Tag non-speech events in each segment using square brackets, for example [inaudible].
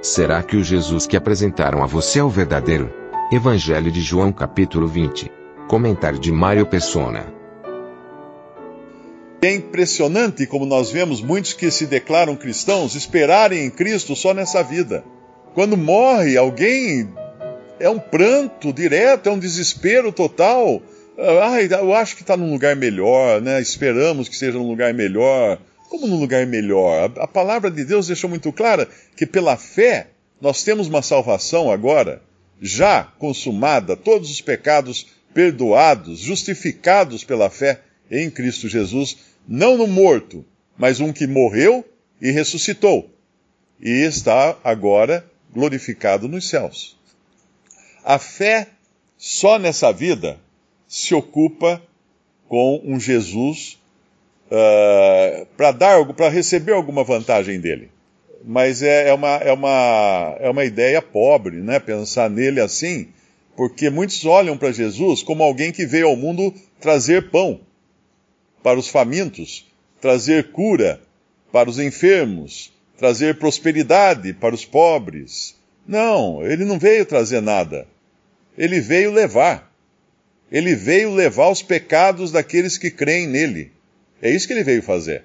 Será que o Jesus que apresentaram a você é o verdadeiro? Evangelho de João capítulo 20. Comentário de Mário Persona. É impressionante como nós vemos muitos que se declaram cristãos esperarem em Cristo só nessa vida. Quando morre alguém, é um pranto direto, é um desespero total. Ai, eu acho que está num lugar melhor, né? Esperamos que seja num lugar melhor. Como num lugar melhor? A, a palavra de Deus deixou muito clara que pela fé nós temos uma salvação agora, já consumada, todos os pecados perdoados, justificados pela fé em Cristo Jesus, não no morto, mas um que morreu e ressuscitou, e está agora glorificado nos céus. A fé, só nessa vida, se ocupa com um Jesus uh, para dar, para receber alguma vantagem dele. Mas é, é, uma, é, uma, é uma ideia pobre, né? Pensar nele assim, porque muitos olham para Jesus como alguém que veio ao mundo trazer pão para os famintos, trazer cura para os enfermos, trazer prosperidade para os pobres. Não, ele não veio trazer nada. Ele veio levar. Ele veio levar os pecados daqueles que creem nele. É isso que ele veio fazer.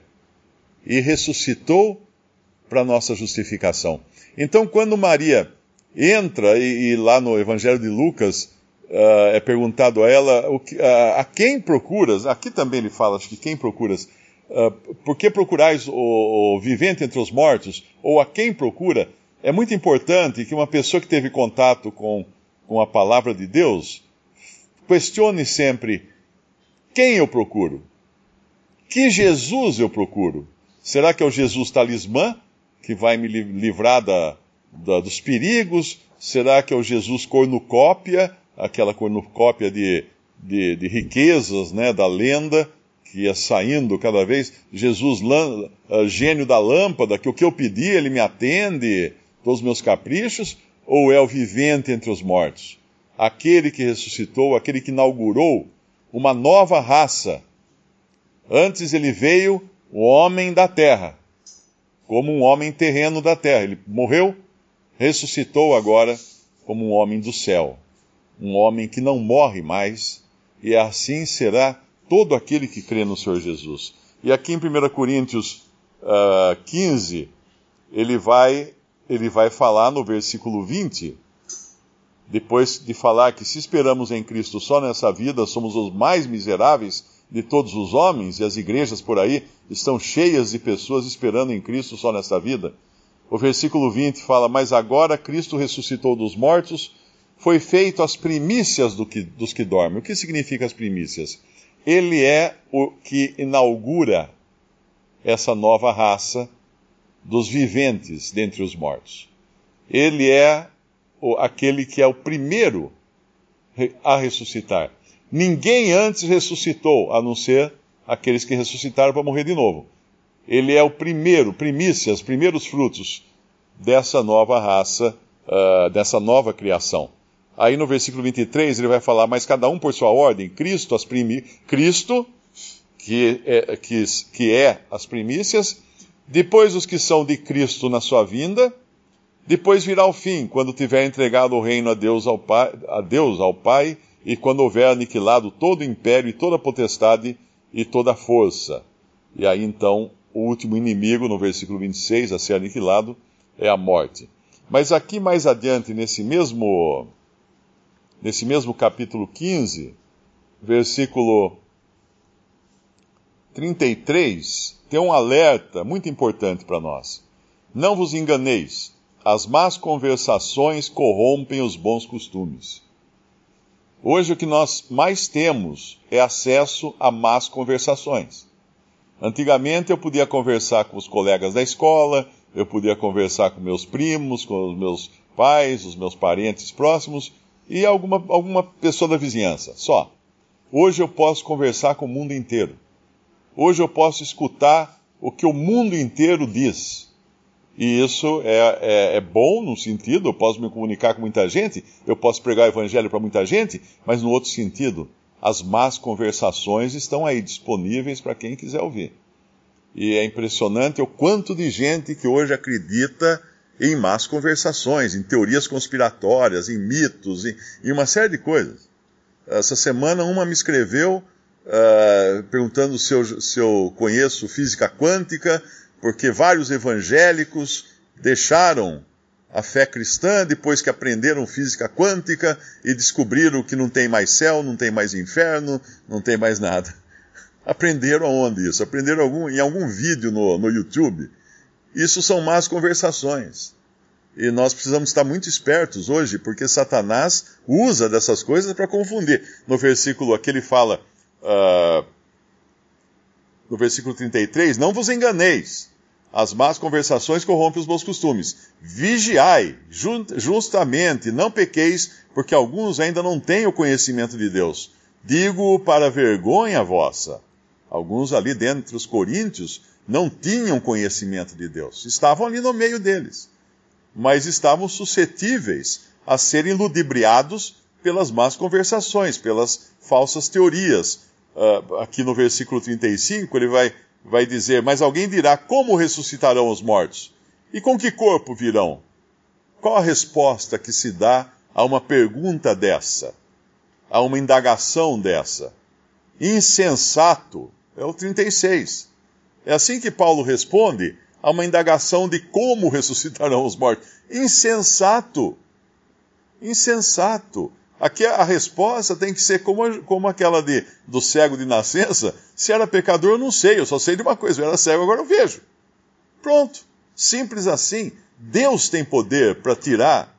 E ressuscitou para nossa justificação. Então, quando Maria entra, e, e lá no Evangelho de Lucas uh, é perguntado a ela que, uh, a quem procuras, aqui também ele fala, acho que quem procuras, uh, por que procurais o, o vivente entre os mortos, ou a quem procura, é muito importante que uma pessoa que teve contato com, com a palavra de Deus questione sempre quem eu procuro? Que Jesus eu procuro? Será que é o Jesus talismã, que vai me livrar da, da, dos perigos? Será que é o Jesus cornucópia, aquela cornucópia de, de, de riquezas, né, da lenda, que ia saindo cada vez? Jesus, uh, gênio da lâmpada, que o que eu pedi ele me atende, dos meus caprichos? Ou é o vivente entre os mortos? Aquele que ressuscitou, aquele que inaugurou uma nova raça Antes ele veio o homem da terra, como um homem terreno da terra. Ele morreu, ressuscitou agora como um homem do céu, um homem que não morre mais, e assim será todo aquele que crê no Senhor Jesus. E aqui em 1 Coríntios uh, 15, ele vai, ele vai falar no versículo 20, depois de falar que se esperamos em Cristo só nessa vida, somos os mais miseráveis de todos os homens, e as igrejas por aí estão cheias de pessoas esperando em Cristo só nesta vida. O versículo 20 fala: Mas agora Cristo ressuscitou dos mortos, foi feito as primícias do que, dos que dormem. O que significa as primícias? Ele é o que inaugura essa nova raça dos viventes dentre os mortos. Ele é o, aquele que é o primeiro a ressuscitar. Ninguém antes ressuscitou, a não ser aqueles que ressuscitaram para morrer de novo. Ele é o primeiro, primícias, primeiros frutos dessa nova raça, uh, dessa nova criação. Aí no versículo 23 ele vai falar, mas cada um por sua ordem, Cristo, as primi Cristo, que é, que, que é as primícias, depois os que são de Cristo na sua vinda, depois virá o fim, quando tiver entregado o reino a Deus, ao Pai, a Deus, ao Pai e quando houver aniquilado todo o império e toda a potestade e toda a força. E aí então o último inimigo, no versículo 26, a ser aniquilado, é a morte. Mas aqui mais adiante, nesse mesmo, nesse mesmo capítulo 15, versículo 33, tem um alerta muito importante para nós. Não vos enganeis, as más conversações corrompem os bons costumes. Hoje o que nós mais temos é acesso a más conversações. Antigamente eu podia conversar com os colegas da escola, eu podia conversar com meus primos, com os meus pais, os meus parentes próximos e alguma, alguma pessoa da vizinhança, só. Hoje eu posso conversar com o mundo inteiro. Hoje eu posso escutar o que o mundo inteiro diz. E isso é, é, é, bom no sentido, eu posso me comunicar com muita gente, eu posso pregar o evangelho para muita gente, mas no outro sentido, as más conversações estão aí disponíveis para quem quiser ouvir. E é impressionante o quanto de gente que hoje acredita em más conversações, em teorias conspiratórias, em mitos, em, em uma série de coisas. Essa semana uma me escreveu uh, perguntando se eu, se eu conheço física quântica, porque vários evangélicos deixaram a fé cristã depois que aprenderam física quântica e descobriram que não tem mais céu, não tem mais inferno, não tem mais nada. [laughs] Aprenderam aonde isso? Aprenderam algum, em algum vídeo no, no YouTube. Isso são más conversações. E nós precisamos estar muito espertos hoje, porque Satanás usa dessas coisas para confundir. No versículo aqui ele fala, uh, no versículo 33, não vos enganeis, as más conversações corrompem os bons costumes. Vigiai, justamente, não pequeis, porque alguns ainda não têm o conhecimento de Deus. Digo para vergonha vossa. Alguns ali dentro dos coríntios não tinham conhecimento de Deus. Estavam ali no meio deles mas estavam suscetíveis a serem ludibriados pelas más conversações, pelas falsas teorias. Uh, aqui no versículo 35, ele vai, vai dizer: Mas alguém dirá: Como ressuscitarão os mortos? E com que corpo virão? Qual a resposta que se dá a uma pergunta dessa? A uma indagação dessa? Insensato, é o 36. É assim que Paulo responde a uma indagação de como [laughs] ressuscitarão os mortos. Insensato! Insensato! Aqui a resposta tem que ser como, como aquela de, do cego de nascença. Se era pecador, eu não sei, eu só sei de uma coisa: eu era cego, agora eu vejo. Pronto. Simples assim. Deus tem poder para tirar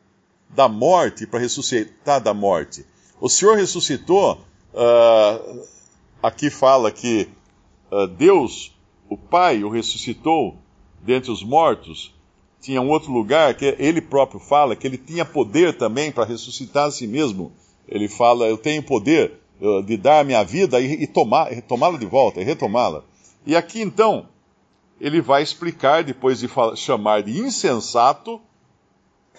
da morte, para ressuscitar da morte. O Senhor ressuscitou, uh, aqui fala que uh, Deus, o Pai, o ressuscitou dentre os mortos, tinha um outro lugar que ele próprio fala que ele tinha poder também para ressuscitar a si mesmo. Ele fala: Eu tenho poder de dar a minha vida e, e tomá-la de volta, e retomá-la. E aqui então, ele vai explicar, depois de chamar de insensato,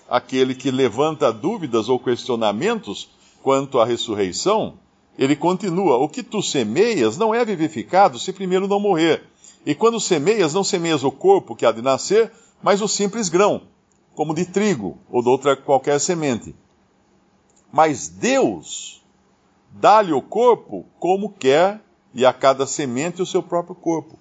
aquele que levanta dúvidas ou questionamentos quanto à ressurreição, ele continua: O que tu semeias não é vivificado se primeiro não morrer. E quando semeias, não semeias o corpo que há de nascer, mas o simples grão, como de trigo ou de outra qualquer semente. Mas Deus dá-lhe o corpo como quer e a cada semente o seu próprio corpo.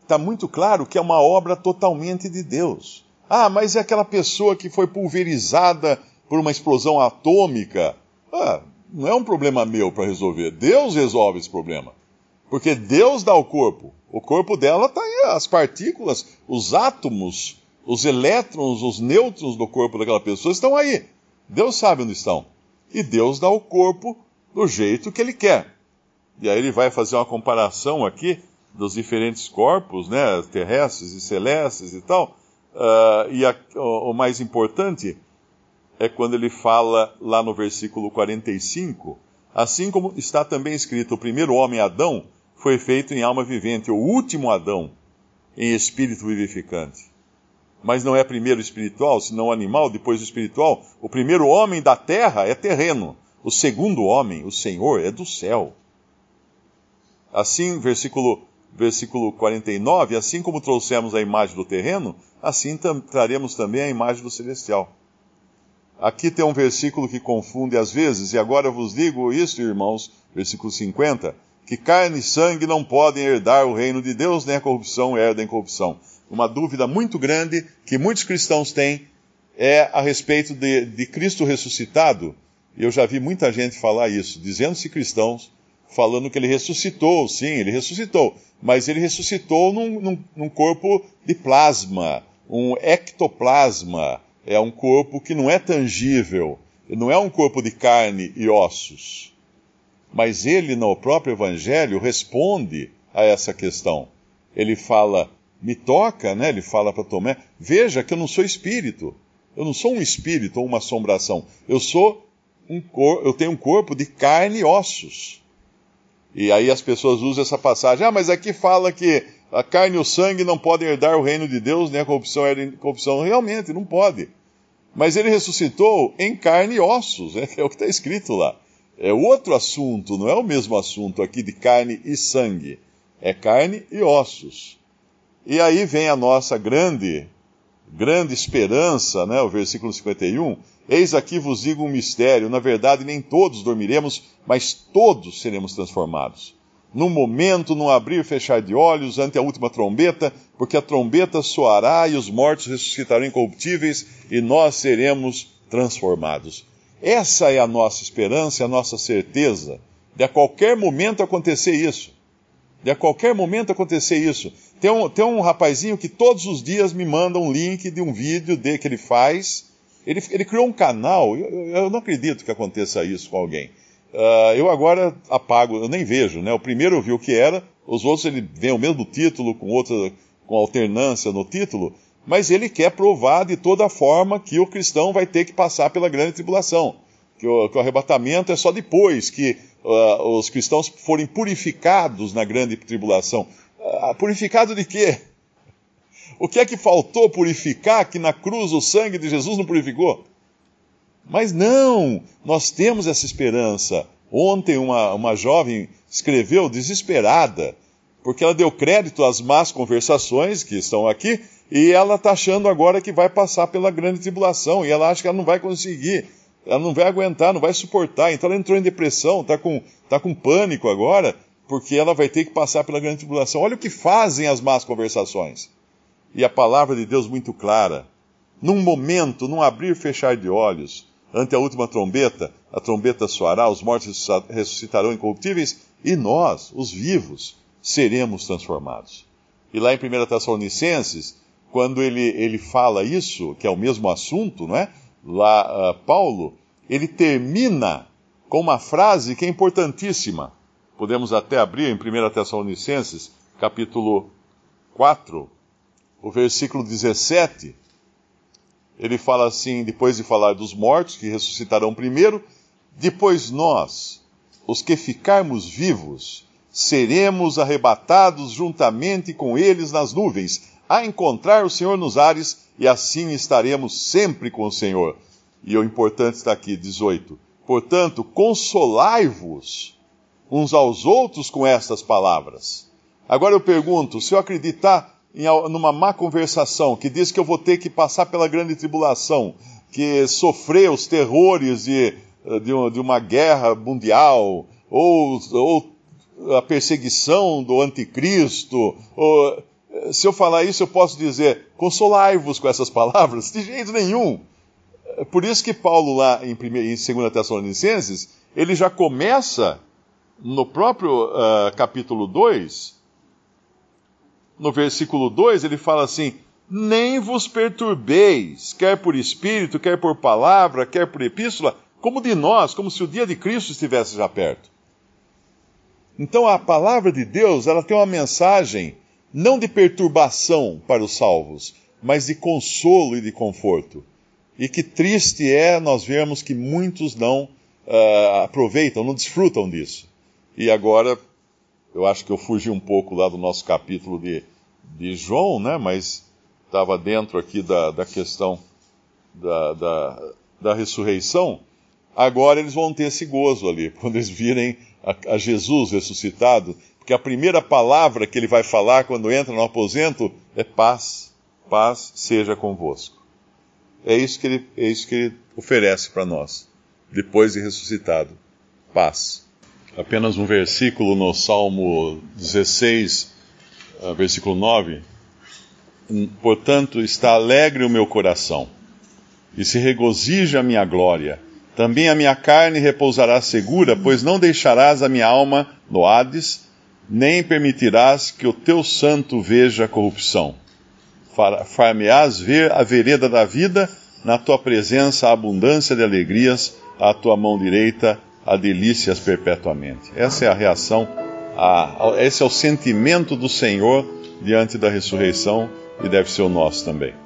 Está muito claro que é uma obra totalmente de Deus. Ah, mas é aquela pessoa que foi pulverizada por uma explosão atômica. Ah, não é um problema meu para resolver. Deus resolve esse problema. Porque Deus dá o corpo. O corpo dela está aí, as partículas, os átomos, os elétrons, os nêutrons do corpo daquela pessoa estão aí. Deus sabe onde estão. E Deus dá o corpo do jeito que Ele quer. E aí ele vai fazer uma comparação aqui dos diferentes corpos, né, terrestres e celestes e tal. Uh, e a, o, o mais importante é quando ele fala lá no versículo 45, assim como está também escrito: o primeiro homem, Adão, foi feito em alma vivente, o último Adão em espírito vivificante. Mas não é primeiro espiritual, senão animal, depois espiritual. O primeiro homem da terra é terreno. O segundo homem, o Senhor, é do céu. Assim, versículo, versículo 49, assim como trouxemos a imagem do terreno, assim tam, traremos também a imagem do celestial. Aqui tem um versículo que confunde às vezes, e agora vos digo isso, irmãos, versículo 50 que carne e sangue não podem herdar o reino de Deus, nem a corrupção herda em corrupção. Uma dúvida muito grande que muitos cristãos têm é a respeito de, de Cristo ressuscitado. Eu já vi muita gente falar isso, dizendo-se cristãos, falando que ele ressuscitou. Sim, ele ressuscitou, mas ele ressuscitou num, num, num corpo de plasma, um ectoplasma. É um corpo que não é tangível, não é um corpo de carne e ossos. Mas ele, no próprio Evangelho, responde a essa questão. ele fala, me toca, né? Ele fala para Tomé, veja que eu não sou espírito. Eu não sou um espírito ou uma assombração. Eu sou um cor, eu tenho um corpo de carne e ossos. E aí as pessoas usam essa passagem. Ah, mas aqui fala que a carne e o sangue não podem herdar o reino de Deus, nem a corrupção é corrupção. Realmente, não pode. Mas ele ressuscitou em carne e ossos, é, [laughs] é o que está escrito lá. É outro assunto, não é o mesmo assunto aqui de carne e sangue. É carne e ossos. E aí vem a nossa grande, grande esperança, né? O versículo 51. Eis aqui vos digo um mistério. Na verdade, nem todos dormiremos, mas todos seremos transformados. Num momento, num abrir e fechar de olhos, ante a última trombeta, porque a trombeta soará e os mortos ressuscitarão incorruptíveis e nós seremos transformados. Essa é a nossa esperança, a nossa certeza de a qualquer momento acontecer isso. De a qualquer momento acontecer isso. Tem um, tem um rapazinho que todos os dias me manda um link de um vídeo de que ele faz ele, ele criou um canal, eu, eu, não acredito que aconteça isso com alguém. Uh, eu agora apago, eu nem vejo, né? O primeiro eu vi o que era, os outros ele vem o mesmo título, com outra, com alternância no título, mas ele quer provar de toda forma que o cristão vai ter que passar pela grande tribulação. Que o, que o arrebatamento é só depois que uh, os cristãos forem purificados na grande tribulação. Uh, purificado de quê? O que é que faltou purificar que na cruz o sangue de Jesus não purificou? Mas não, nós temos essa esperança. Ontem uma, uma jovem escreveu desesperada, porque ela deu crédito às más conversações que estão aqui, e ela está achando agora que vai passar pela grande tribulação, e ela acha que ela não vai conseguir, ela não vai aguentar, não vai suportar. Então ela entrou em depressão, está com, tá com pânico agora, porque ela vai ter que passar pela grande tribulação. Olha o que fazem as más conversações e a palavra de Deus muito clara. Num momento, num abrir e fechar de olhos, ante a última trombeta, a trombeta soará, os mortos ressuscitarão incorruptíveis e nós, os vivos, seremos transformados. E lá em 1 Tessalonicenses, quando ele, ele fala isso, que é o mesmo assunto, não é? Lá, uh, Paulo, ele termina com uma frase que é importantíssima. Podemos até abrir em 1 Tessalonicenses, capítulo 4, o versículo 17, ele fala assim, depois de falar dos mortos que ressuscitarão primeiro, depois nós, os que ficarmos vivos, seremos arrebatados juntamente com eles nas nuvens, a encontrar o Senhor nos ares, e assim estaremos sempre com o Senhor. E o importante está aqui, 18. Portanto, consolai-vos uns aos outros com estas palavras. Agora eu pergunto, se eu acreditar em, numa má conversação, que diz que eu vou ter que passar pela grande tribulação, que sofrer os terrores de, de, uma guerra mundial, ou, ou a perseguição do anticristo, ou, se eu falar isso, eu posso dizer, consolai-vos com essas [laughs] palavras? De jeito nenhum. Por isso que Paulo, lá em, 2 Tessalonicenses, ele já começa, no próprio uh, capítulo 2, no versículo 2, ele fala assim: Nem vos perturbeis, quer por espírito, quer por palavra, quer por epístola, como de nós, como se o dia de Cristo estivesse já perto. Então a palavra de Deus, ela tem uma mensagem não de perturbação para os salvos, mas de consolo e de conforto. E que triste é nós vermos que muitos não uh, aproveitam, não desfrutam disso. E agora eu acho que eu fugi um pouco lá do nosso capítulo de, de João, né? Mas estava dentro aqui da, da questão da, da, da, ressurreição. Agora eles vão ter esse gozo ali, [laughs] quando eles virem a, a Jesus ressuscitado, porque a primeira palavra que ele vai falar quando entra no aposento é paz, paz seja convosco. É isso que ele, é isso que ele oferece para nós, depois de ressuscitado. Paz apenas um versículo no Salmo 16, ah, versículo 9. Portanto, está alegre o meu coração, e se regozija a minha glória. Também a minha carne repousará segura, pois não deixarás a minha alma no Hades, nem permitirás que o teu santo veja a corrupção. Far-me-ás ver a vereda da vida, na tua presença a abundância de alegrias, à tua mão direita a delícias perpetuamente. Essa é a reação, a, esse é o sentimento do Senhor diante da ressurreição e deve ser o nosso também.